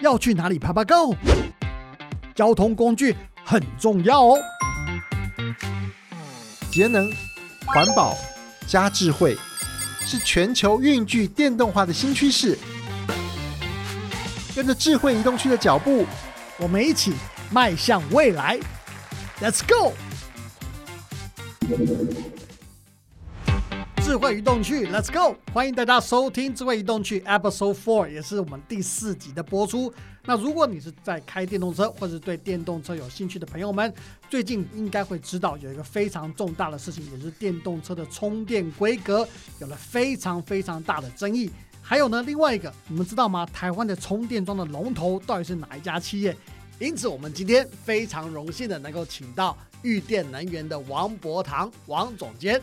要去哪里爬爬 Go？交通工具很重要哦。节能、环保加智慧，是全球运具电动化的新趋势。跟着智慧移动区的脚步，我们一起迈向未来。Let's go！智慧移动区，Let's go！欢迎大家收听智慧移动区 Episode Four，也是我们第四集的播出。那如果你是在开电动车，或者对电动车有兴趣的朋友们，最近应该会知道有一个非常重大的事情，也是电动车的充电规格有了非常非常大的争议。还有呢，另外一个，你们知道吗？台湾的充电桩的龙头到底是哪一家企业？因此，我们今天非常荣幸的能够请到玉电能源的王博堂王总监。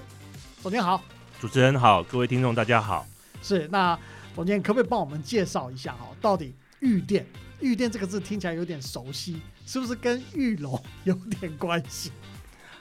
总监好。主持人好，各位听众大家好。是，那总监可不可以帮我们介绍一下哈？到底玉电？玉电这个字听起来有点熟悉，是不是跟玉龙有点关系？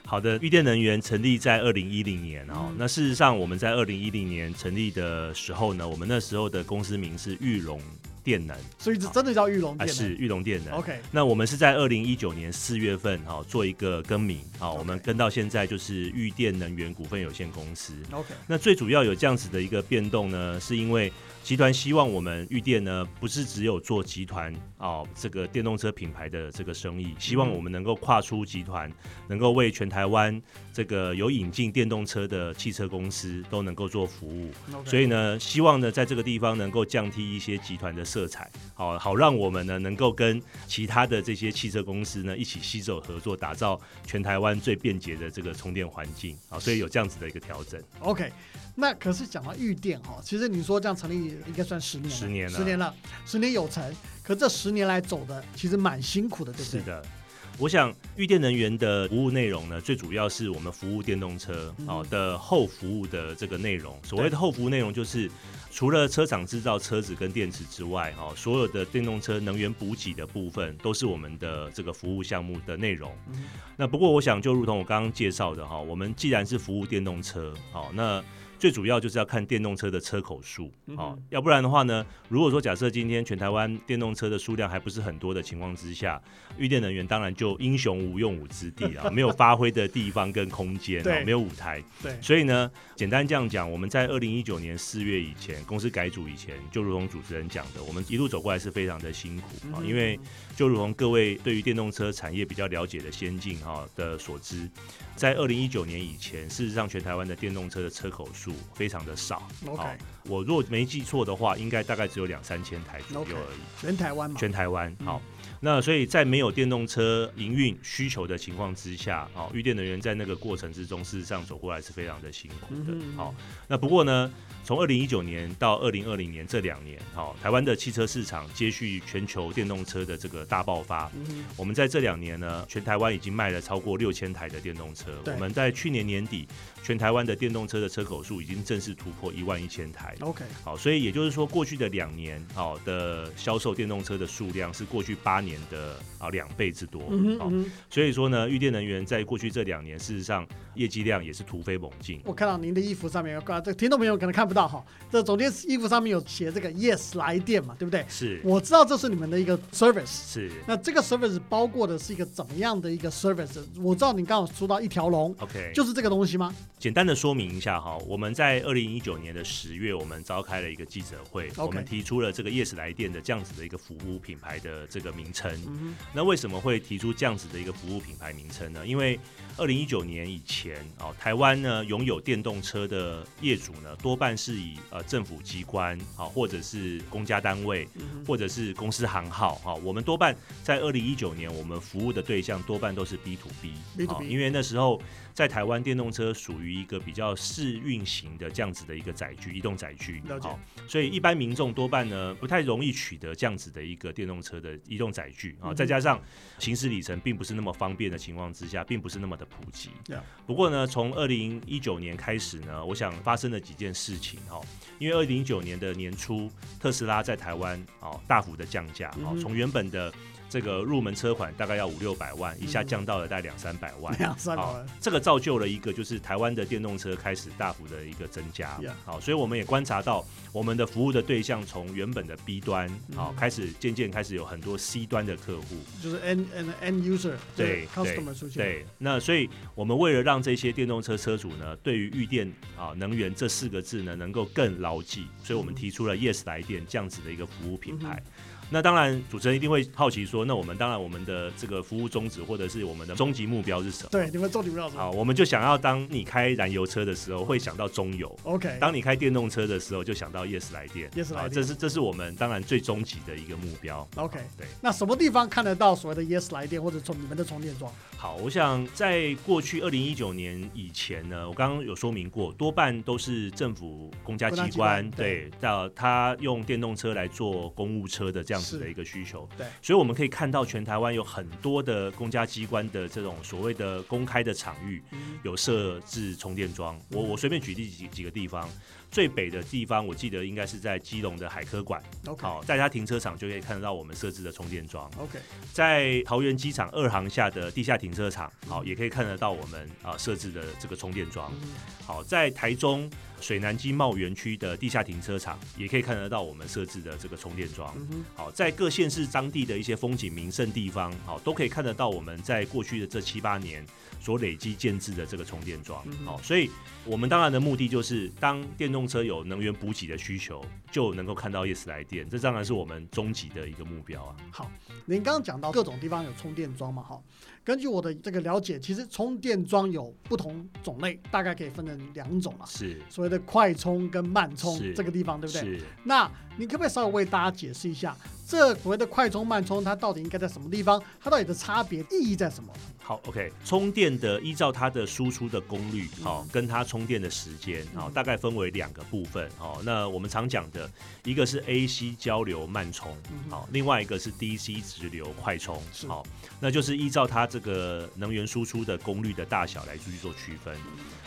好的，玉电能源成立在二零一零年哦。那事实上，我们在二零一零年成立的时候呢，我们那时候的公司名是玉龙。电能，所以这真的叫玉龙电能，是玉龙电能。OK，那我们是在二零一九年四月份哈做一个更名，好，我们跟到现在就是玉电能源股份有限公司。OK，那最主要有这样子的一个变动呢，是因为集团希望我们玉电呢不是只有做集团哦这个电动车品牌的这个生意，希望我们能够跨出集团，能够为全台湾这个有引进电动车的汽车公司都能够做服务。所以呢，希望呢在这个地方能够降低一些集团的。色彩好好让我们呢能够跟其他的这些汽车公司呢一起携手合作，打造全台湾最便捷的这个充电环境啊，所以有这样子的一个调整。OK，那可是讲到玉电哈，其实你说这样成立应该算十年，十年了，十年了，十年有成。可这十年来走的其实蛮辛苦的，对不对？是的。我想，预电能源的服务内容呢，最主要是我们服务电动车哦的后服务的这个内容。所谓的后服务内容，就是除了车厂制造车子跟电池之外，哈，所有的电动车能源补给的部分，都是我们的这个服务项目的内容。那不过，我想就如同我刚刚介绍的哈，我们既然是服务电动车，好那。最主要就是要看电动车的车口数啊，要不然的话呢，如果说假设今天全台湾电动车的数量还不是很多的情况之下，预电能源当然就英雄无用武之地啊，没有发挥的地方跟空间啊，没有舞台。对，所以呢，简单这样讲，我们在二零一九年四月以前，公司改组以前，就如同主持人讲的，我们一路走过来是非常的辛苦啊，因为就如同各位对于电动车产业比较了解的先进哈的所知。在二零一九年以前，事实上全台湾的电动车的车口数非常的少。OK，我若没记错的话，应该大概只有两三千台左右而已。全台湾嘛？全台湾。好，那所以在没有电动车营运需求的情况之下，哦，预电能源在那个过程之中，事实上走过来是非常的辛苦的。好，那不过呢？从二零一九年到二零二零年这两年，好，台湾的汽车市场接续全球电动车的这个大爆发。我们在这两年呢，全台湾已经卖了超过六千台的电动车。我们在去年年底，全台湾的电动车的车口数已经正式突破一万一千台。OK，好，所以也就是说，过去的两年，好的销售电动车的数量是过去八年的啊两倍之多。好，所以说呢，玉电能源在过去这两年，事实上业绩量也是突飞猛进。我看到您的衣服上面有挂，这听众朋友可能看不。到哈，这总监衣服上面有写这个 Yes 来电嘛，对不对？是，我知道这是你们的一个 service。是，那这个 service 包括的是一个怎么样的一个 service？我知道你刚好说到一条龙，OK，就是这个东西吗？简单的说明一下哈，我们在二零一九年的十月，我们召开了一个记者会，我们提出了这个 Yes 来电的这样子的一个服务品牌的这个名称。那为什么会提出这样子的一个服务品牌名称呢？因为二零一九年以前哦，台湾呢拥有电动车的业主呢多半是。以呃政府机关啊，或者是公家单位，或者是公司行号哈，我们多半在二零一九年，我们服务的对象多半都是 B to B，啊，因为那时候在台湾电动车属于一个比较试运行的这样子的一个载具，移动载具，好，所以一般民众多半呢不太容易取得这样子的一个电动车的移动载具啊，再加上行驶里程并不是那么方便的情况之下，并不是那么的普及。不过呢，从二零一九年开始呢，我想发生了几件事情。哈，因为二零一九年的年初，特斯拉在台湾哦大幅的降价，哦从原本的。这个入门车款大概要五六百万，一下降到了大概两三百万。两三百好万，，这个造就了一个就是台湾的电动车开始大幅的一个增加。好，所以我们也观察到我们的服务的对象从原本的 B 端，嗯好，开始渐渐开始有很多 C 端的客户。就是 end end end user 对就是 customer 出现，对，那所以我们为了让这些电动车车主呢，对于预电啊能源这四个字呢能够更牢记，所以我们提出了 Yes 来电这样子的一个服务品牌。那当然，主持人一定会好奇说，那我们当然我们的这个服务宗旨或者是我们的终极目标是什么？对，你们重点不要好，我们就想要当你开燃油车的时候会想到中油，，OK，当你开电动车的时候就想到 Yes 来电。Yes 来电。好这是这是我们当然最终极的一个目标。OK，对，那什么地方看得到所谓的 Yes 来电或者从你们的充电桩？好，我想在过去二零一九年以前呢，我刚刚有说明过，多半都是政府公家机关对，到他用电动车来做公务车的这样子是。的一个需求。对，所以我们可以看到全台湾有很多的公家机关的这种所谓的公开的场域嗯。有设置充电桩。我我随便举例几几个地方，最北的地方我记得应该是在基隆的海科馆，，OK。好，在它停车场就可以看得到我们设置的充电桩。OK，在桃园机场二航下的地下停车场，好，也可以看得到我们啊设置的这个充电桩。嗯。好，在台中水南经贸园区的地下停车场，也可以看得到我们设置的这个充电桩。好，在各县市当地的一些风景名胜地方，好，都可以看得到我们在过去的这七八年所累积建制的这个充电桩好，所以我们当然的目的就是，当电动车有能源补给的需求，就能够看到 Yes 来电，这当然是我们终极的一个目标啊。好，您刚刚讲到各种地方有充电桩嘛，哈，根据我的这个了解，其实充电桩有不同种类，大概可以分成两种了，是所谓的快充跟慢充这个地方，对不对？是。那你可不可以稍微为大家解释一下，这所谓的快充、慢充，它到底应该在什么地方？它到底的差别意义在什么？好，OK，充电的依照它的输出的功率，嗯好、跟它充电的时间，好、嗯大概分为两个部分，好、那我们常讲的一个是 AC 交流慢充，好、另外一个是 DC 直流快充，是好、那就是依照它这个能源输出的功率的大小来去做区分。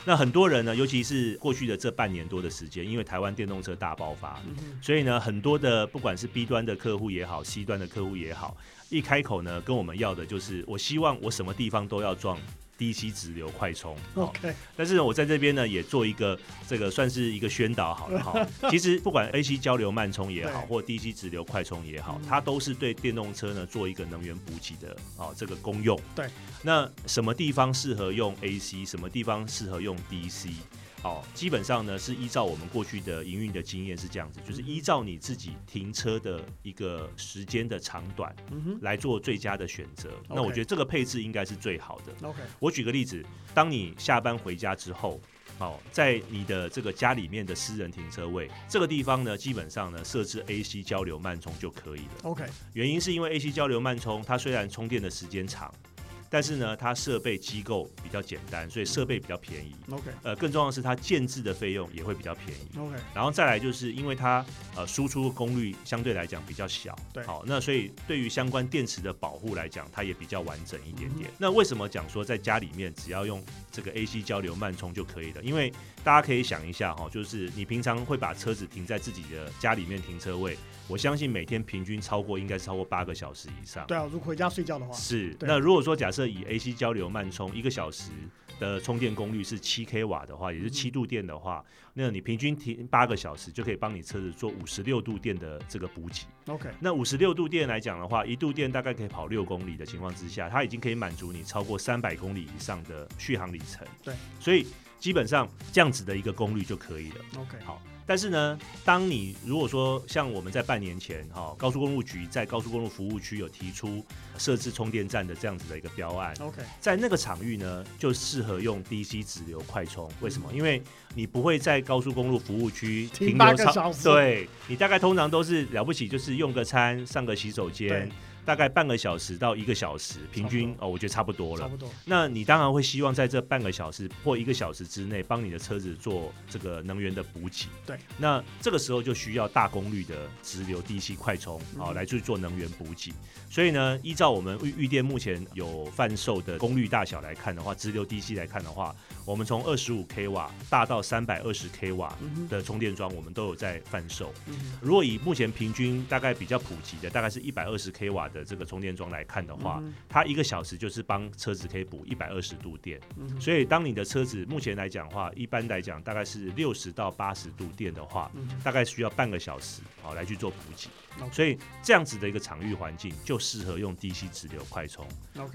那很多人呢，尤其是过去的这半年多的时间，因为台湾电动车大爆发，嗯，所以呢，很多的不管是 B 端的客户也好，C 端的客户也好，一开口呢跟我们要的就是，我希望我什么地方都要装 DC 直流快充。哦 OK，但是呢，我在这边呢也做一个这个算是一个宣导好了 哈。其实不管 AC 交流慢充也好，或 DC 直流快充也好嗯，它都是对电动车呢做一个能源补给的哦这个功用。对。那什么地方适合用 AC，什么地方适合用 DC？哦，基本上呢是依照我们过去的营运的经验是这样子，就是依照你自己停车的一个时间的长短来做最佳的选择。那我觉得这个配置应该是最好的。，OK，我举个例子，当你下班回家之后，哦，在你的这个家里面的私人停车位这个地方呢，基本上呢设置 AC 交流慢充就可以了。OK，原因是因为 AC 交流慢充，它虽然充电的时间长，但是呢，它设备机构比较简单，所以设备比较便宜。OK，呃，更重要的是它建制的费用也会比较便宜。OK，然后再来就是因为它呃输出功率相对来讲比较小，对好，那所以对于相关电池的保护来讲，它也比较完整一点嗯点。那为什么讲说在家里面只要用这个 AC 交流慢充就可以了？因为大家可以想一下哈，就是你平常会把车子停在自己的家里面停车位，我相信每天平均超过应该是超过八个小时以上。对啊，如果回家睡觉的话，是，那如果说假设以 AC 交流慢充一个小时的充电功率是七 k 瓦的话，也是七度电的话，那你平均停八个小时就可以帮你车子做五十六度电的这个补给。OK，那五十六度电来讲的话，一度电大概可以跑六公里的情况之下，它已经可以满足你超过三百公里以上的续航里程。对，所以基本上这样子的一个功率就可以了。OK，好，但是呢，当你如果说像我们在半年前哈、高速公路局在高速公路服务区有提出设置充电站的这样子的一个标案，OK，在那个场域呢，就适合用 DC 直流快充。为什么？因为你不会在高速公路服务区停留超对你大概通常都是了不起，就是用个餐、上个洗手间对，大概半个小时到一个小时，平均哦，我觉得差不多了。差不多。那你当然会希望在这半个小时或一个小时之内，帮你的车子做这个能源的补给。对，那这个时候就需要大功率的直流 DC 快充，好、嗯来去做能源补给。所以呢，依照我们预预电目前有贩售的功率大小来看的话，直流 DC 来看的话，我们从二十五 k 瓦大到三百二十 k 瓦的充电桩，我们都有在贩售。嗯如果以目前平均大概比较普及的，大概是一百二十 k 瓦的的这个充电桩来看的话，嗯它一个小时就是帮车子可以补一百二十度电。嗯所以当你的车子目前来讲的话，一般来讲大概是六十到八十度电的话，嗯大概需要半个小时好来去做补给。所以这样子的一个场域环境就适合用 DC 直流快充。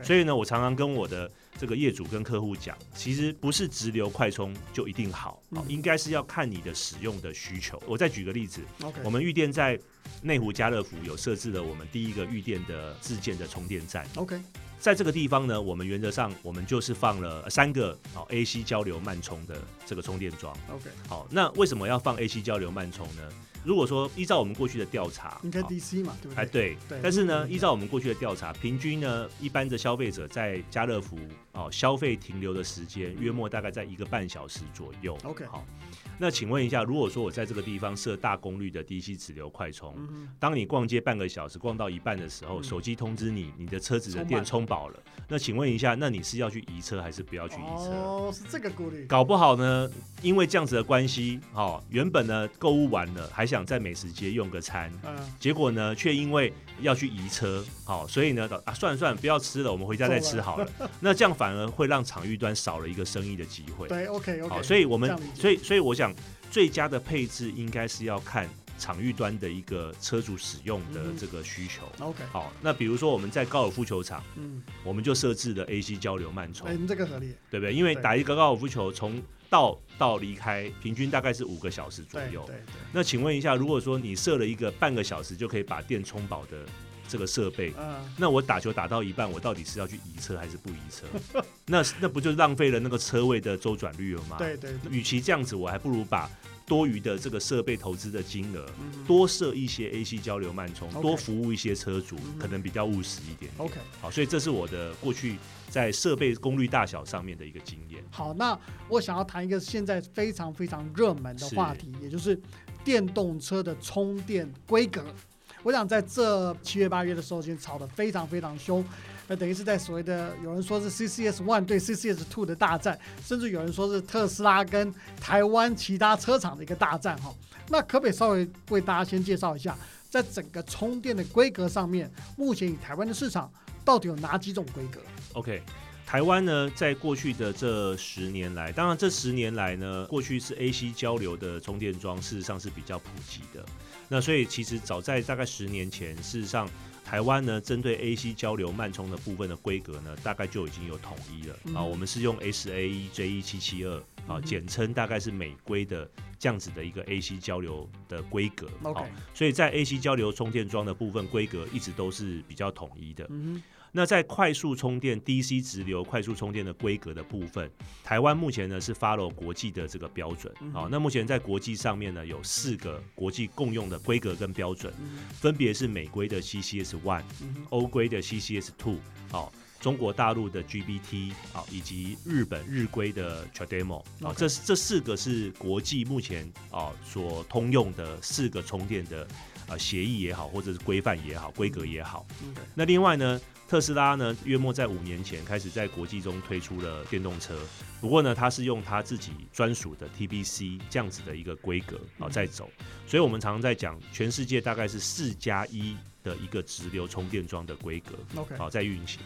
所以呢，我常常跟我的这个业主跟客户讲，其实不是直流快充就一定好，应该是要看你的使用的需求。我再举个例子，OK，我们预电在内湖家乐福有设置了我们第一个预电的自建的充电站，OK 在这个地方呢，我们原则上我们就是放了三个哦 AC 交流慢充的这个充电桩。OK，好，那为什么要放 AC 交流慢充呢？如果说依照我们过去的调查，应该 DC 嘛，对不哎，对？对，对但是呢，嗯依照我们过去的调查，平均呢，一般的消费者在家乐福哦消费停留的时间约莫大概在一个半小时左右。OK 好，那请问一下，如果说我在这个地方设大功率的 DC 直流快充，嗯当你逛街半个小时，逛到一半的时候，嗯手机通知你你的车子的电充饱了，那请问一下，那你是要去移车还是不要去移车？哦，是这个顾虑。搞不好呢，因为这样子的关系，哦、原本呢购物完了，还想在美食街用个餐，嗯，结果呢，却因为要去移车，好、所以呢，啊，算了算了，不要吃了，我们回家再吃好了。那这样反而会让场域端少了一个生意的机会。对，OK 好所以我们所以所以我想，最佳的配置应该是要看场域端的一个车主使用的这个需求。OK，好，那比如说我们在高尔夫球场，嗯，我们就设置了 AC 交流慢充。哎，，这个合理，对不对？因为打一个高尔夫球从到到离开，平均大概是五个小时左右。对对对，那请问一下，如果说你设了一个半个小时就可以把电充饱的这个设备，嗯，那我打球打到一半，我到底是要去移车还是不移车？那那不就浪费了那个车位的周转率了吗？，对对对，与其这样子，我还不如把多余的这个设备投资的金额嗯多设一些 AC 交流慢充多服务一些车主嗯，可能比较务实一点。OK。好，所以这是我的过去在设备功率大小上面的一个经验。好，那我想要谈一个现在非常非常热门的话题，也就是电动车的充电规格。我想在这七月八月的时候，已经吵得非常非常凶，那等于是在所谓的有人说是 CCS One 对 CCS Two 的大战，甚至有人说是特斯拉跟台湾其他车厂的一个大战哈。那可不可以稍微为大家先介绍一下，在整个充电的规格上面，目前以台湾的市场到底有哪几种规格？OK，台湾呢，在过去的这十年来，当然这十年来呢，过去是 AC 交流的充电桩，事实上是比较普及的。那所以其实早在大概十年前，事实上台湾呢，针对 AC 交流慢充的部分的规格呢，大概就已经有统一了、嗯啊。我们是用 SAE J 一七七二啊，简称大概是美规的这样子的一个 AC 交流的规格。OK 好所以在 AC 交流充电桩的部分规格一直都是比较统一的。嗯那在快速充电 DC 直流快速充电的规格的部分，台湾目前呢是 follow 国际的这个标准。嗯好、那目前在国际上面呢有四个国际共用的规格跟标准，嗯分别是美规的 CCS One、嗯欧规的 CCS Two，好、中国大陆的 GBT 好、以及日本日规的 Trademo 啊这这四个是国际目前啊所通用的四个充电的啊协议也好，或者是规范也好，规格也好。那另外呢，特斯拉呢，约莫在五年前开始在国际中推出了电动车，不过呢，它是用它自己专属的 TBC 这样子的一个规格啊在走，所以我们常常在讲，全世界大概是四加一的一个直流充电桩的规格 OK，好在运行。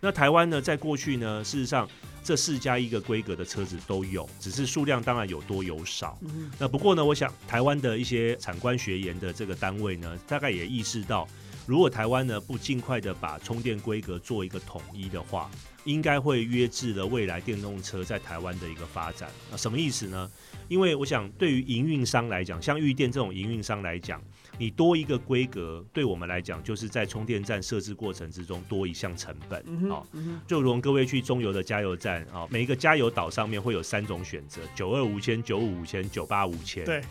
那台湾呢，在过去呢，事实上这四加一个规格的车子都有，只是数量当然有多有少。嗯那不过呢，我想台湾的一些产官学研的这个单位呢，大概也意识到，如果台湾呢不尽快的把充电规格做一个统一的话，应该会约制了未来电动车在台湾的一个发展。啊什么意思呢？因为我想对于营运商来讲，像玉电这种营运商来讲，你多一个规格，对我们来讲就是在充电站设置过程之中多一项成本。嗯好、嗯哼，就如同各位去中油的加油站啊、每一个加油岛上面会有三种选择：九二五千、九五五千、九八五千。对，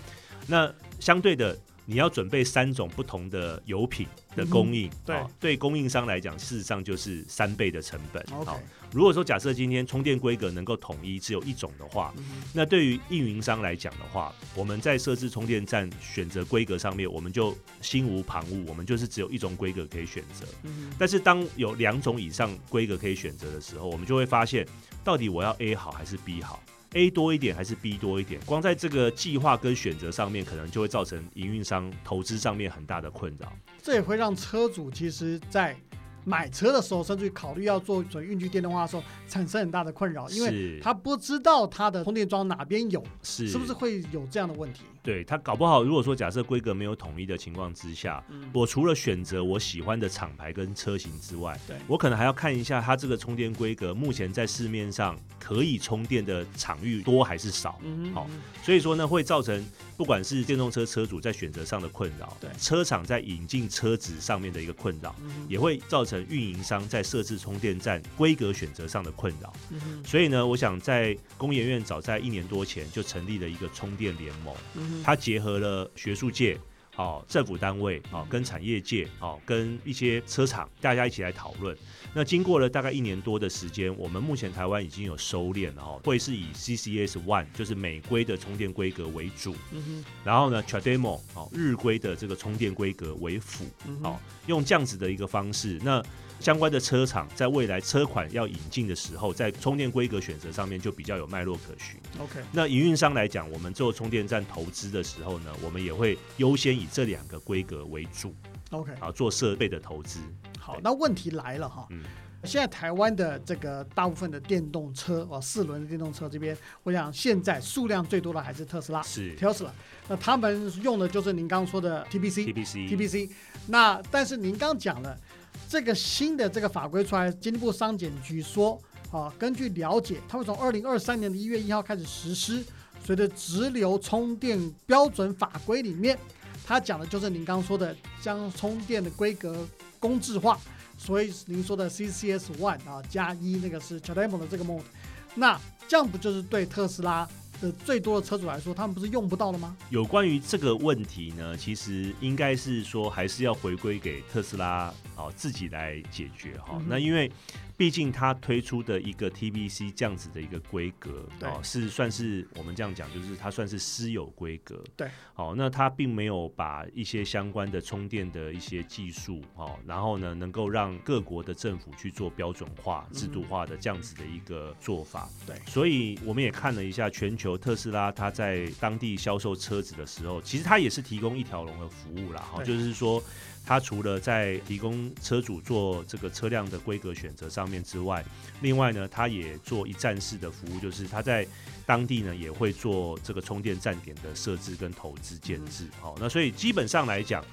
那相对的，你要准备三种不同的油品的供应，嗯对。哦对供应商来讲，事实上就是三倍的成本。好如果说假设今天充电规格能够统一，只有一种的话，嗯那对于运营商来讲的话，我们在设置充电站选择规格上面，我们就心无旁骛，我们就是只有一种规格可以选择。嗯但是当有两种以上规格可以选择的时候，我们就会发现，到底我要 A 好还是 B 好 A 多一点还是 B 多一点？光在这个计划跟选择上面，可能就会造成营运商投资上面很大的困扰。这也会让车主其实，在买车的时候，甚至于考虑要做准运具电动化的时候，产生很大的困扰，因为他不知道他的充电桩哪边有，是是不是会有这样的问题？对他搞不好，如果说假设规格没有统一的情况之下，嗯，我除了选择我喜欢的厂牌跟车型之外，对我可能还要看一下它这个充电规格目前在市面上可以充电的场域多还是少。嗯好所以说呢，会造成不管是电动车车主在选择上的困扰，对车厂在引进车子上面的一个困扰，嗯也会造成运营商在设置充电站规格选择上的困扰。嗯所以呢，我想在工研院早在一年多前就成立了一个充电联盟，它结合了学术界。哦，政府单位哦，跟产业界哦，跟一些车厂，大家一起来讨论。那经过了大概一年多的时间，我们目前台湾已经有收敛了哦，会是以 CCS One 就是美规的充电规格为主，嗯哼然后呢 Trademo 哦日规的这个充电规格为辅，嗯哼好、用这样子的一个方式，那相关的车厂在未来车款要引进的时候，在充电规格选择上面就比较有脉络可循。，OK，那营运商来讲，我们做充电站投资的时候呢，我们也会优先以这两个规格为主 OK，啊，做设备的投资。好，那问题来了哈。嗯现在台湾的这个大部分的电动车哦，四轮的电动车这边，我想现在数量最多的还是特斯拉是 Tesla。那他们用的就是您刚刚说的 TBC TBC TBC。那但是您刚讲了这个新的这个法规出来，经济部商检局说啊，根据了解，它会从二零二三年的一月一号开始实施。随着直流充电标准法规里面，它讲的就是您刚刚说的将充电的规格公制化。所以您说的 CCS One 啊加一那个是 CHAdeMO 的这个 mode，那这样不就是对特斯拉的最多的车主来说，他们不是用不到了吗？有关于这个问题呢，其实应该是说还是要回归给特斯拉哦自己来解决哈、嗯那因为毕竟它推出的一个 TBC 这样子的一个规格哦，是算是我们这样讲，就是它算是私有规格。对，哦，那它并没有把一些相关的充电的一些技术哦，然后呢，能够让各国的政府去做标准化、制度化的这样子的一个做法。对所以我们也看了一下全球特斯拉它在当地销售车子的时候，其实它也是提供一条龙的服务啦，哈，对就是说。它除了在提供车主做这个车辆的规格选择上面之外，另外呢，它也做一站式的服务，就是它在当地呢也会做这个充电站点的设置跟投资建制。好、那所以基本上来讲，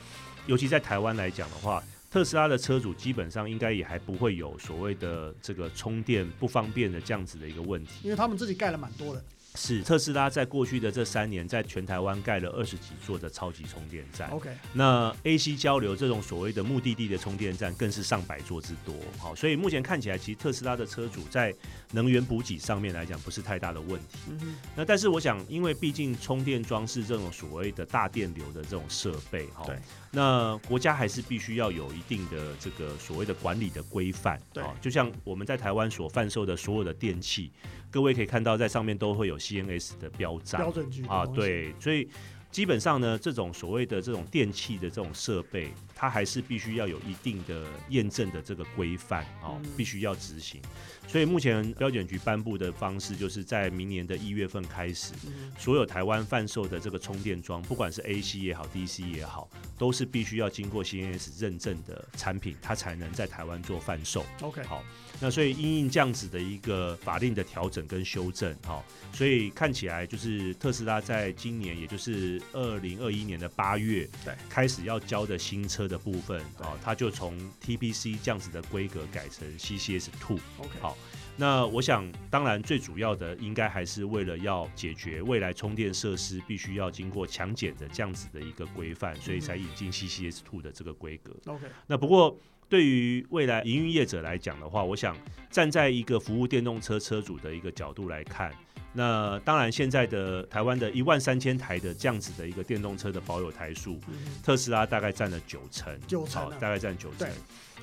尤其在台湾来讲的话，特斯拉的车主基本上应该也还不会有所谓的这个充电不方便的这样子的一个问题。因为他们自己盖了蛮多的。是特斯拉在过去的这三年，在全台湾盖了二十几座的超级充电站。OK，那 AC 交流这种所谓的目的地的充电站更是上百座之多，好，所以目前看起来，其实特斯拉的车主在能源补给上面来讲不是太大的问题。嗯，那但是我想，因为毕竟充电桩是这种所谓的大电流的这种设备，哈对，那国家还是必须要有一定的这个所谓的管理的规范，对哦就像我们在台湾所贩售的所有的电器，各位可以看到在上面都会有 CNS 的标章，标准局的啊，对，所以基本上呢，这种所谓的这种电器的这种设备，它还是必须要有一定的验证的这个规范哦嗯，必须要执行。所以目前标检局颁布的方式，就是在明年的一月份开始，嗯所有台湾贩售的这个充电桩，不管是 AC 也好，DC 也好，都是必须要经过 CNS 认证的产品，它才能在台湾做贩售。，OK，好，那所以因应这样子的一个法令的调整跟修正，好，所以看起来就是特斯拉在今年，也就是二零二一年的八月，对，开始要交的新车的部分，啊，它就从 TPC 这样子的规格改成 CCS Two。OK，好那我想，当然最主要的应该还是为了要解决未来充电设施必须要经过强检的这样子的一个规范，所以才引进 CCS Two 的这个规格。OK，那不过对于未来营运业者来讲的话，我想站在一个服务电动车车主的一个角度来看，那当然现在的台湾的一万三千台的这样子的一个电动车的保有台数，嗯特斯拉大概占了九成，九成大概占九成对。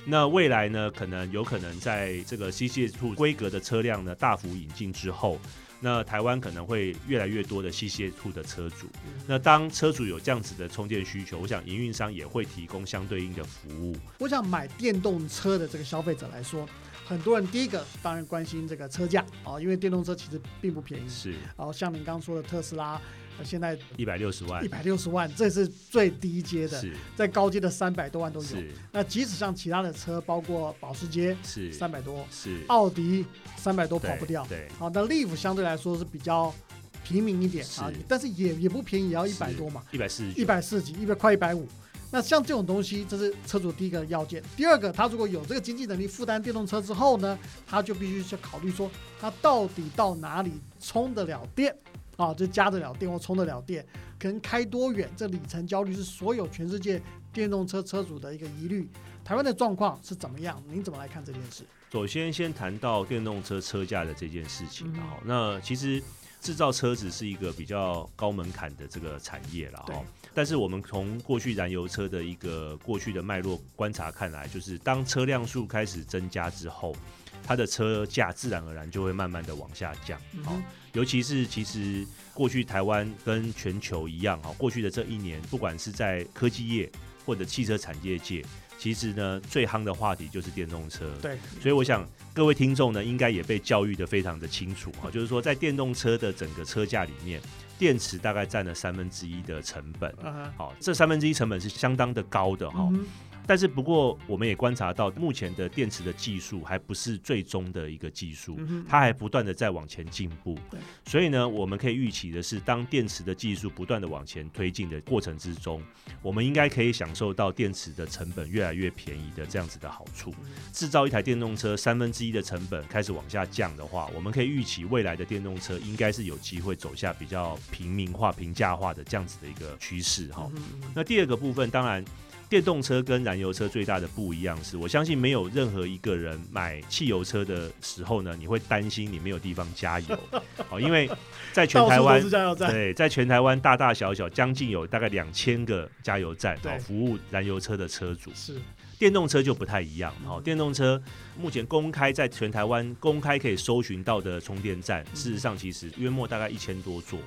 那未来呢，可能有可能在这个 CCS Two 规格的车辆呢大幅引进之后，那台湾可能会越来越多的 CCS Two 的车主。嗯那当车主有这样子的充电需求，我想营运商也会提供相对应的服务。我想买电动车的这个消费者来说，很多人第一个当然关心这个车价哦，因为电动车其实并不便宜。是然后像您刚刚说的特斯拉，呃现在一百六十万一，百六十万，这是最低阶的，是在高阶的三百多万都有。那即使像其他的车，包括保时捷是三百多，是奥迪三百多跑不掉。对，好，那 Leaf 相对来说是比较平民一点啊，但是也也不便宜，也要一百多嘛，一百四十一百四十几，一百快一百五。那像这种东西，这是车主第一个要件。第二个，他如果有这个经济能力负担电动车之后呢，他就必须去考虑说，他到底到哪里充得了电啊，就加得了电或充得了电，可能开多远，这里程焦虑是所有全世界电动车车主的一个疑虑。台湾的状况是怎么样？您怎么来看这件事？首先，先谈到电动车车价的这件事情嗯好，那其实制造车子是一个比较高门槛的这个产业了哈。但是我们从过去燃油车的一个过去的脉络观察看来，就是当车辆数开始增加之后，它的车价自然而然就会慢慢的往下降。好、尤其是其实过去台湾跟全球一样哈，过去的这一年，不管是在科技业或者汽车产业界，其实呢最夯的话题就是电动车。对，所以我想各位听众呢，应该也被教育的非常的清楚哈，就是说在电动车的整个车价里面，电池大概占了三分之一的成本。好，这三分之一成本是相当的高的哈。但是不过，我们也观察到，目前的电池的技术还不是最终的一个技术，嗯它还不断的在往前进步。所以呢，我们可以预期的是，当电池的技术不断的往前推进的过程之中，我们应该可以享受到电池的成本越来越便宜的这样子的好处。制造一台电动车三分之一的成本开始往下降的话，我们可以预期未来的电动车应该是有机会走下比较平民化、平价化的这样子的一个趋势哈。嗯那第二个部分，当然，电动车跟燃油车最大的不一样是，我相信没有任何一个人买汽油车的时候呢，你会担心你没有地方加油，哦，因为在全台湾对，在全台湾大大小小将近有大概两千个加油站，对。哦，服务燃油车的车主。是。电动车就不太一样，哦，嗯。电动车目前公开在全台湾公开可以搜寻到的充电站，嗯。事实上其实约莫大概一千多座。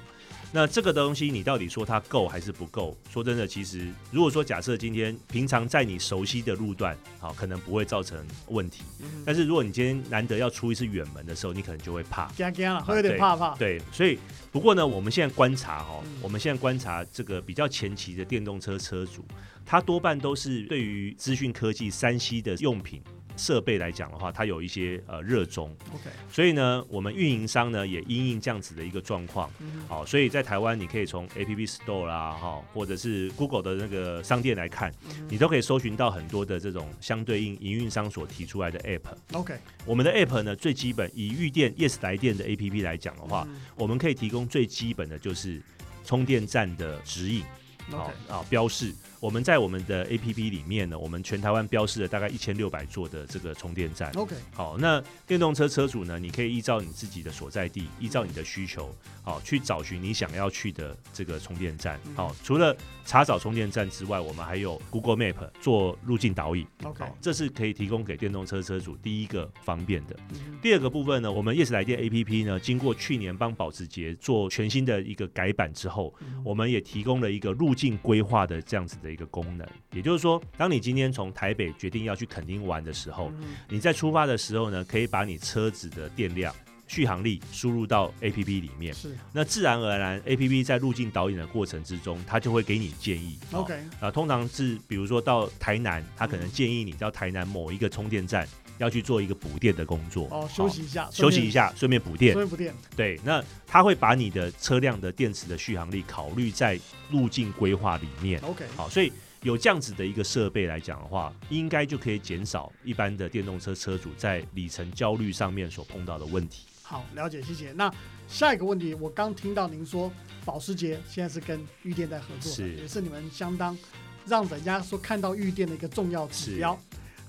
那这个东西你到底说它够还是不够？说真的，其实如果说假设今天平常在你熟悉的路段，好，可能不会造成问题。嗯但是如果你今天难得要出一次远门的时候，你可能就会怕。干干了，会有点对怕怕。对，所以不过呢，我们现在观察哈、嗯我们现在观察这个比较前期的电动车车主，他多半都是对于资讯科技、三 C 的用品设备来讲的话，它有一些呃热衷，OK，所以呢，我们运营商呢也因应这样子的一个状况。嗯好，所以在台湾，你可以从 App Store 啦，哈，或者是 Google 的那个商店来看，嗯你都可以搜寻到很多的这种相对应营运商所提出来的 App。OK，我们的 App 呢，最基本以预电 Yes 来电的 APP 来讲的话，嗯。我们可以提供最基本的就是充电站的指引，好啊标示。我们在我们的 APP 里面呢，我们全台湾标示了大概一千六百座的这个充电站。OK，好，那电动车车主呢，你可以依照你自己的所在地，依照你的需求，好去找寻你想要去的这个充电站。嗯好，除了查找充电站之外，我们还有 Google Map 做路径导引。OK，好，这是可以提供给电动车车主第一个方便的。嗯第二个部分呢，我们 Yes 来电 APP 呢，经过去年帮保时捷做全新的一个改版之后，嗯我们也提供了一个路径规划的这样子的一个功能。也就是说，当你今天从台北决定要去垦丁玩的时候，嗯你在出发的时候呢，可以把你车子的电量。续航力输入到 APP 里面，是那自然而然，APP 在路径导引的过程之中，它就会给你建议。哦 OK，啊，通常是比如说到台南，它可能建议你到台南某一个充电站要去做一个补电的工作。哦，休息一下，休息一下，顺便补电顺。便补电。对，那它会把你的车辆的电池的续航力考虑在路径规划里面。OK，好，所以有这样子的一个设备来讲的话，应该就可以减少一般的电动车车主在里程焦虑上面所碰到的问题。好，了解，谢谢。那下一个问题，我刚听到您说保时捷现在是跟玉电在合作，是也是你们相当让人家说看到玉电的一个重要指是标。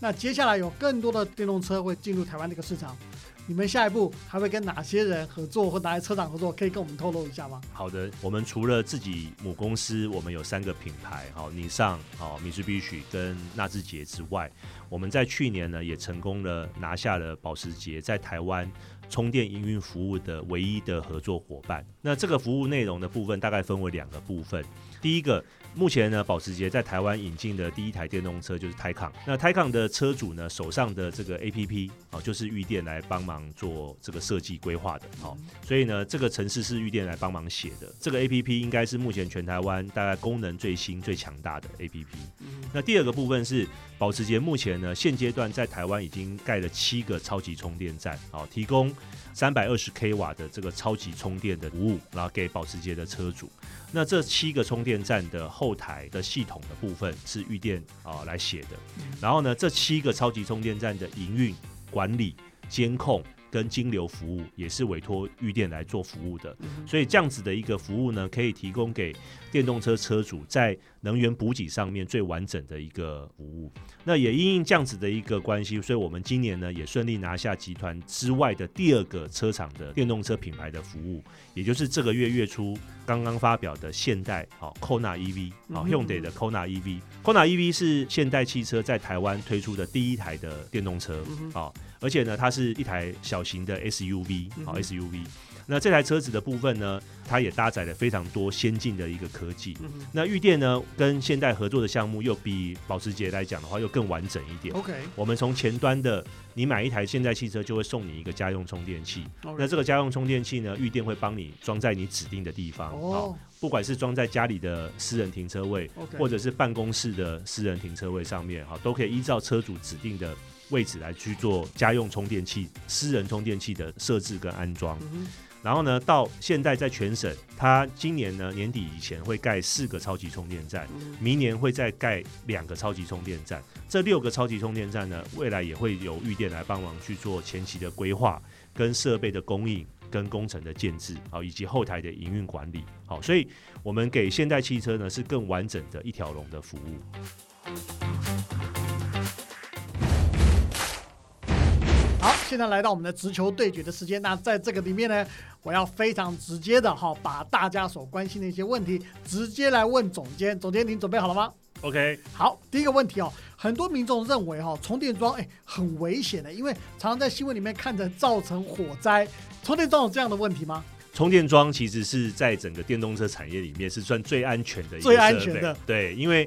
那接下来有更多的电动车会进入台湾这个市场，你们下一步还会跟哪些人合作，或哪些车厂合作？可以跟我们透露一下吗？好的，我们除了自己母公司，我们有三个品牌，好，尼桑、好，米兹必须跟纳智捷之外，我们在去年呢也成功了拿下了保时捷在台湾充电营运服务的唯一的合作伙伴。那这个服务内容的部分大概分为两个部分，第一个。目前呢，保时捷在台湾引进的第一台电动车就是 Taycan。那 Taycan 的车主呢，手上的这个 APP 啊，就是玉电来帮忙做这个设计规划的。好，所以呢，这个城市是玉电来帮忙写的。这个 APP 应该是目前全台湾大概功能最新、最强大的 APP。那第二个部分是保时捷目前呢，现阶段在台湾已经盖了七个超级充电站，好，提供三百二十 k 瓦的这个超级充电的服务，然后给保时捷的车主。那这七个充电站的后台的系统的部分是预电啊来写的，然后呢，这七个超级充电站的营运管理监控。跟金流服务也是委托玉电来做服务的，所以这样子的一个服务呢，可以提供给电动车车主在能源补给上面最完整的一个服务。那也因应这样子的一个关系，所以我们今年呢也顺利拿下集团之外的第二个车厂的电动车品牌的服务，也就是这个月月初刚刚发表的现代好 Kona EV 好 Hyundai 的 Kona EV，Kona EV 是现代汽车在台湾推出的第一台的电动车好。而且呢，它是一台小型的 SUV，好 SUV。那这台车子的部分呢，它也搭载了非常多先进的一个科技。那玉电呢，跟现代合作的项目又比保时捷来讲的话，又更完整一点。OK，我们从前端的，你买一台现代汽车就会送你一个家用充电器。那这个家用充电器呢，玉电会帮你装在你指定的地方。哦，不管是装在家里的私人停车位，或者是办公室的私人停车位上面，哈，都可以依照车主指定的。位置来去做家用充电器、私人充电器的设置跟安装，然后呢，到现在在全省，它今年呢年底以前会盖四个超级充电站，明年会再盖两个超级充电站，这六个超级充电站呢，未来也会由预电来帮忙去做前期的规划、跟设备的供应、跟工程的建制，好，以及后台的营运管理，好，所以我们给现代汽车呢是更完整的一条龙的服务。现在来到我们的直球对决的时间，那在这个里面呢，我要非常直接的哈，把大家所关心的一些问题直接来问总监。总监，您准备好了吗？OK，好，第一个问题哦，很多民众认为哈，充电桩哎很危险的，因为常常在新闻里面看着造成火灾，充电桩有这样的问题吗？充电桩其实是在整个电动车产业里面是算最安全的，最安全的，对，因为。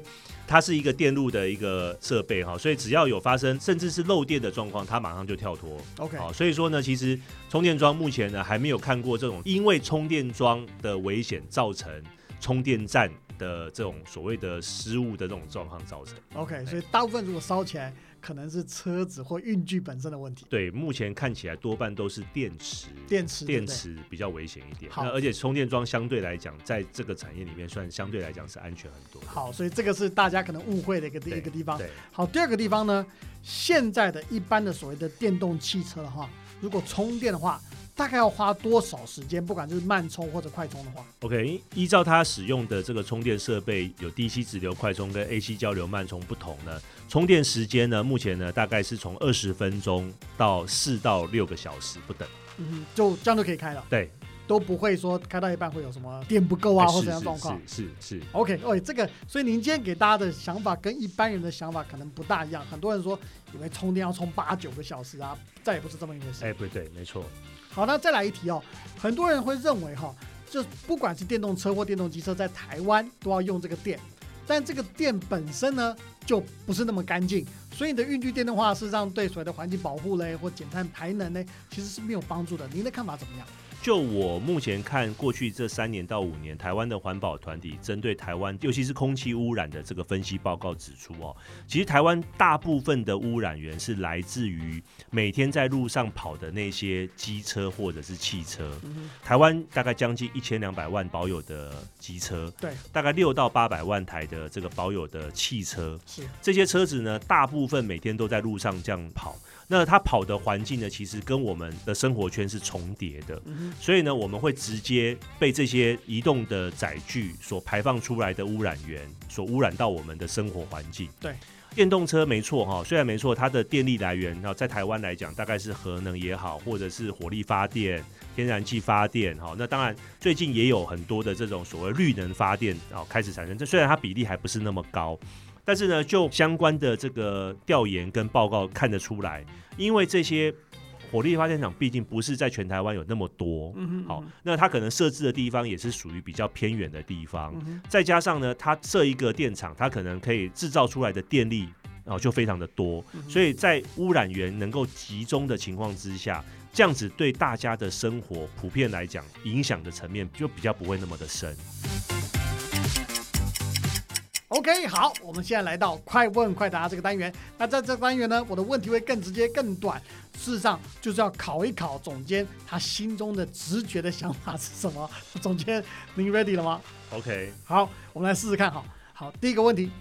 它是一个电路的一个设备哈，所以只要有发生甚至是漏电的状况，它马上就跳脱。OK，好，所以说呢，其实充电桩目前呢还没有看过这种因为充电桩的危险造成充电站的这种所谓的失误的这种状况造成。OK，所以大部分如果烧起来。可能是车子或运具本身的问题。对，目前看起来多半都是电池，电池，电池比较危险一点。好，而且充电桩相对来讲，在这个产业里面算相对来讲是安全很多。好，所以这个是大家可能误会的一个第一个地方。对，好，第二个地方呢，现在的一般的所谓的电动汽车的话，如果充电的话。大概要花多少时间？不管就是慢充或者快充的话，OK，依照它使用的这个充电设备，有 DC 直流快充跟 AC 交流慢充不同呢。充电时间呢，目前呢大概是从二十分钟到四到六个小时不等。嗯，就这样就可以开了。对，都不会说开到一半会有什么电不够啊或怎样状况。是是是。OK，哦，这个，所以您今天给大家的想法跟一般人的想法可能不大一样。很多人说以为充电要充八九个小时啊，再也不是这么一回事。哎，不对，没错。好，那再来一题哦。很多人会认为哈，就不管是电动车或电动机车，在台湾都要用这个电，但这个电本身呢就不是那么干净，所以你的运具电动化，事实上对所谓的环境保护嘞或减碳排能嘞，其实是没有帮助的。您的看法怎么样？就我目前看，过去这三年到五年，台湾的环保团体针对台湾，尤其是空气污染的这个分析报告指出哦，其实台湾大部分的污染源是来自于每天在路上跑的那些机车或者是汽车。台湾大概将近一千两百万保有的机车，对，大概六到八百万台的这个保有的汽车，是。这些车子呢，大部分每天都在路上这样跑。那它跑的环境呢，其实跟我们的生活圈是重叠的，所以呢，我们会直接被这些移动的载具所排放出来的污染源所污染到我们的生活环境。对，电动车没错哈，虽然没错，它的电力来源，然后在台湾来讲，大概是核能也好，或者是火力发电、天然气发电哈。那当然，最近也有很多的这种所谓绿能发电啊开始产生，这虽然它比例还不是那么高。但是呢，就相关的这个调研跟报告看得出来，因为这些火力发电厂毕竟不是在全台湾有那么多，嗯哼，好，那它可能设置的地方也是属于比较偏远的地方，嗯，再加上呢，它设一个电厂，它可能可以制造出来的电力哦就非常的多，嗯所以在污染源能够集中的情况之下，这样子对大家的生活普遍来讲，影响的层面就比较不会那么的深。OK，好，我们现在来到快问快答这个单元。那在这个单元呢，我的问题会更直接、更短。事实上，就是要考一考总监他心中的直觉的想法是什么。总监，您 ready 了吗？OK，好，我们来试试看。好，好，第一个问题，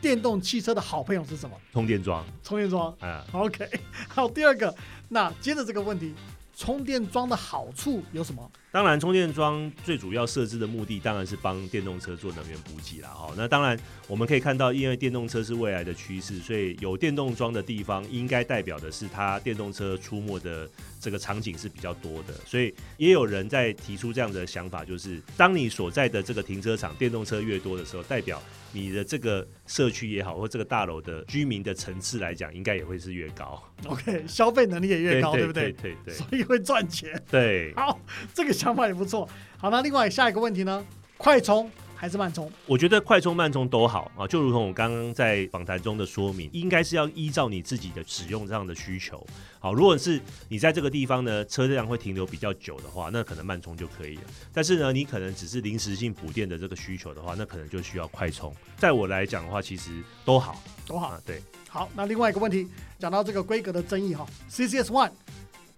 电动汽车的好朋友是什么？充电桩充电桩。嗯，OK，好，第二个，那接着这个问题，充电桩的好处有什么？当然，充电桩最主要设置的目的当然是帮电动车做能源补给啦。哈，那当然我们可以看到，因为电动车是未来的趋势，所以有电动桩的地方，应该代表的是它电动车出没的这个场景是比较多的。所以也有人在提出这样的想法，就是当你所在的这个停车场电动车越多的时候，代表你的这个社区也好，或这个大楼的居民的层次来讲，应该也会是越高，OK，消费能力也越高，对不对对？对对所以会赚钱。对。好，这个想法也不错。好，那另外下一个问题呢？快充还是慢充？我觉得快充慢充都好啊，就如同我刚刚在访谈中的说明，应该是要依照你自己的使用上的需求。好，如果是你在这个地方呢，车辆会停留比较久的话，那可能慢充就可以了。但是呢，你可能只是临时性补电的这个需求的话，那可能就需要快充。在我来讲的话，其实都好都好。啊，对。好，那另外一个问题，讲到这个规格的争议哈，CCS One、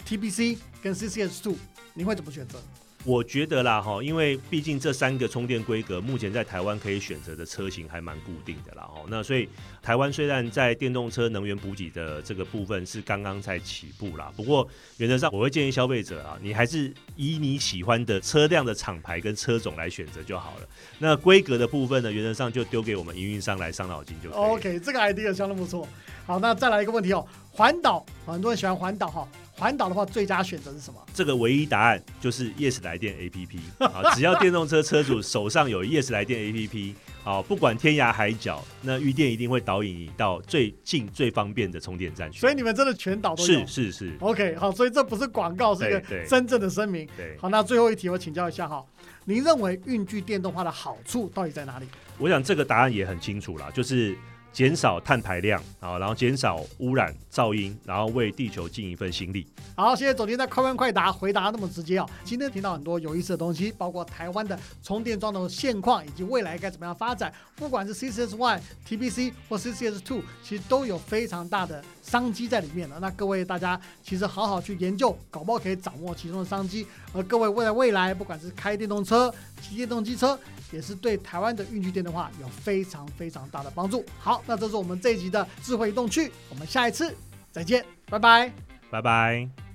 TBC 跟 CCS Two，你会怎么选择？我觉得啦哈，因为毕竟这三个充电规格目前在台湾可以选择的车型还蛮固定的啦哈。那所以台湾虽然在电动车能源补给的这个部分是刚刚才起步啦，不过原则上我会建议消费者啊，你还是以你喜欢的车辆的厂牌跟车种来选择就好了。那规格的部分呢，原则上就丢给我们营运商来伤脑筋就。OK，这个 idea 相当不错。好，那再来一个问题哦，环岛，很多人喜欢环岛哈。环岛的话，最佳选择是什么？这个唯一答案就是 Yes 来电 APP 啊，只要电动车车主手上有 Yes 来电 APP，啊，不管天涯海角，那预电一定会导引你到最近最方便的充电站去。所以你们真的全岛都有是是是，OK，好，所以这不是广告，是一个真正的声明。对，好，那最后一题我请教一下哈，您认为运具电动化的好处到底在哪里？我想这个答案也很清楚啦，就是减少碳排量啊，然后减少污染噪音，然后为地球尽一份心力。好，谢谢总监的快问快答回答那么直接啊。今天听到很多有意思的东西，包括台湾的充电桩的现况以及未来该怎么样发展。不管是 CCS One、TBC 或 CCS Two，其实都有非常大的商机在里面了。那各位大家其实好好去研究，搞不好可以掌握其中的商机。而各位未来未来，不管是开电动车、骑电动机车，也是对台湾的运具店的话有非常非常大的帮助。好，那这是我们这一集的智慧移动区，我们下一次再见，拜拜。拜拜。